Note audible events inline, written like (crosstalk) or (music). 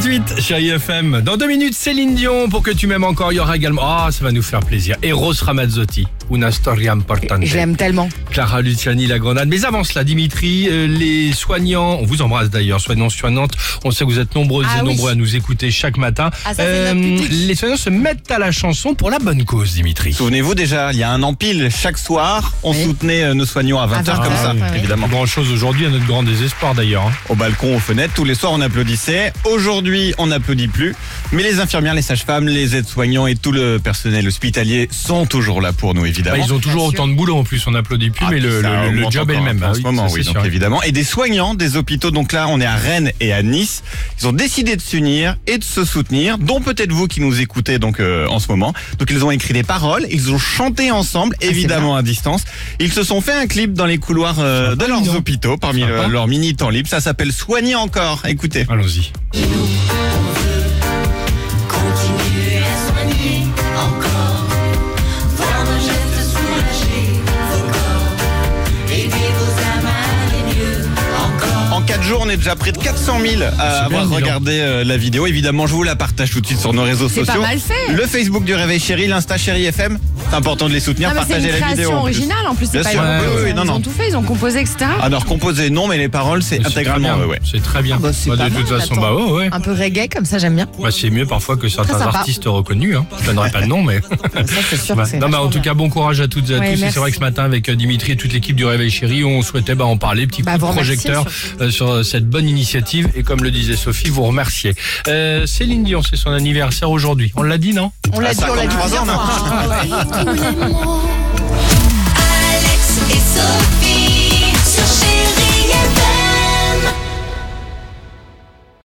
7h38, chérie FM. Dans deux minutes, Céline Dion, pour que tu m'aimes encore, il y aura également... Ah, ça va nous faire plaisir. Eros Ramazzotti, Una storia importante. Je l'aime tellement. Clara Luciani, la grenade. Mais avant cela, Dimitri, euh, les soignants, on vous embrasse d'ailleurs, soignants, soignantes. On sait que vous êtes nombreuses Ah et oui. nombreux à nous écouter chaque matin. Euh, Ah, ça, public. les soignants se mettent à la chanson pour la bonne cause, Dimitri. Souvenez-vous déjà, il y a un an pile, chaque soir, on Oui. soutenait euh, nos soignants à 20h 20 comme ça, ouais. évidemment. Grand chose aujourd'hui, à notre grand désespoir d'ailleurs. hein. Au balcon, aux fenêtres, tous les soirs on applaudissait. Aujourd'hui, on n'applaudit plus. Mais les infirmières, les sages-femmes, les aides-soignants et tout le personnel hospitalier sont toujours là pour nous, Bah, évidemment. ils ont toujours autant de boulot en plus, on n'applaudit plus, Ah, mais le, ça le- le augmente job est le même. En ce moment, oui, donc évidemment. Et des soignants des hôpitaux, donc là, on est à Rennes et à Nice. Ils ont décidé de s'unir et de se soutenir, dont peut-être vous qui nous écoutez donc euh, en ce moment. Donc ils ont écrit des paroles, ils ont chanté ensemble, Ah, évidemment à distance. Ils se sont fait un clip dans les couloirs euh, de leurs hôpitaux, parmi Sympa. le- leur mini temps libre. Ça s'appelle Soigner encore. Écoutez. Allons-y. 4 jours, on est déjà près de 400 000 à avoir regardé euh, la vidéo. Évidemment, je vous la partage tout de suite sur nos réseaux C'est sociaux. pas mal fait. Le Facebook du Réveil Chéri, l'Insta Chéri FM. C'est important de les soutenir, Non, mais c'est partager une la vidéo. création en plus. originale en plus. C'est Bien pas sûr, une oui, reprise. oui, non, Ils non. ont tout fait, ils ont composé, etc. Alors composé non, mais les paroles c'est c'est très intégralement. bien. ouais, ouais. C'est très bien. Bah, c'est Bah, pas de toute mal, façon, attends. bah ouais, ouais. Un peu reggae comme ça, j'aime bien. Bah, c'est mieux parfois que certains sympa. artistes reconnus. Hein. Je donnerai pas le nom, mais. Ça, c'est sûr Bah, que c'est non, mais en vachement tout bien. cas, bon courage à toutes et à Ouais, tous. Et merci. c'est vrai que ce matin, avec euh, Dimitri et toute l'équipe du Réveil Chéri, on souhaitait bah, en parler, petit Bah, coup de vous remercier, projecteur euh, sur euh, cette bonne initiative. Et comme le disait Sophie, vous remercier. Euh, Céline Dion, c'est son anniversaire aujourd'hui. On l'a dit, non? On l'a À dit, on l'a dit (laughs)